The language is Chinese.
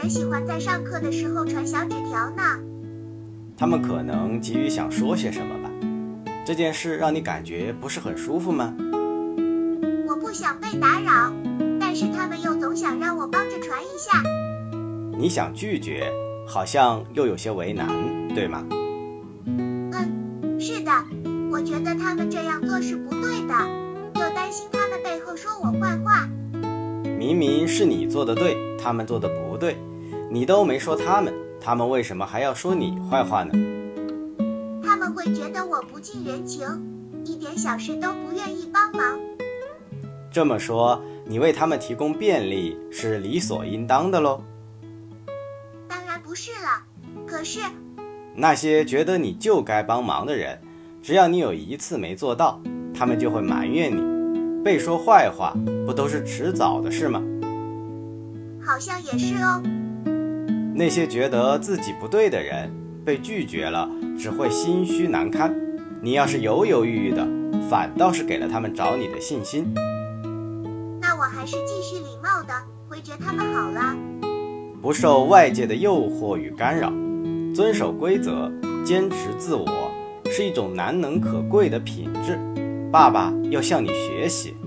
人喜欢在上课的时候传小纸条呢。他们可能急于想说些什么吧？这件事让你感觉不是很舒服吗？我不想被打扰，但是他们又总想让我帮着传一下。你想拒绝，好像又有些为难，对吗？嗯，是的，我觉得他们这样做是不对明明是你做的对，他们做的不对，你都没说他们，他们为什么还要说你坏话呢？他们会觉得我不近人情，一点小事都不愿意帮忙。这么说，你为他们提供便利是理所应当的喽？当然不是了，可是那些觉得你就该帮忙的人，只要你有一次没做到，他们就会埋怨你。被说坏话不都是迟早的事吗？好像也是哦。那些觉得自己不对的人被拒绝了，只会心虚难堪。你要是犹犹豫豫的，反倒是给了他们找你的信心。那我还是继续礼貌的回绝他们好了。不受外界的诱惑与干扰，遵守规则，坚持自我，是一种难能可贵的品质。爸爸要向你学习。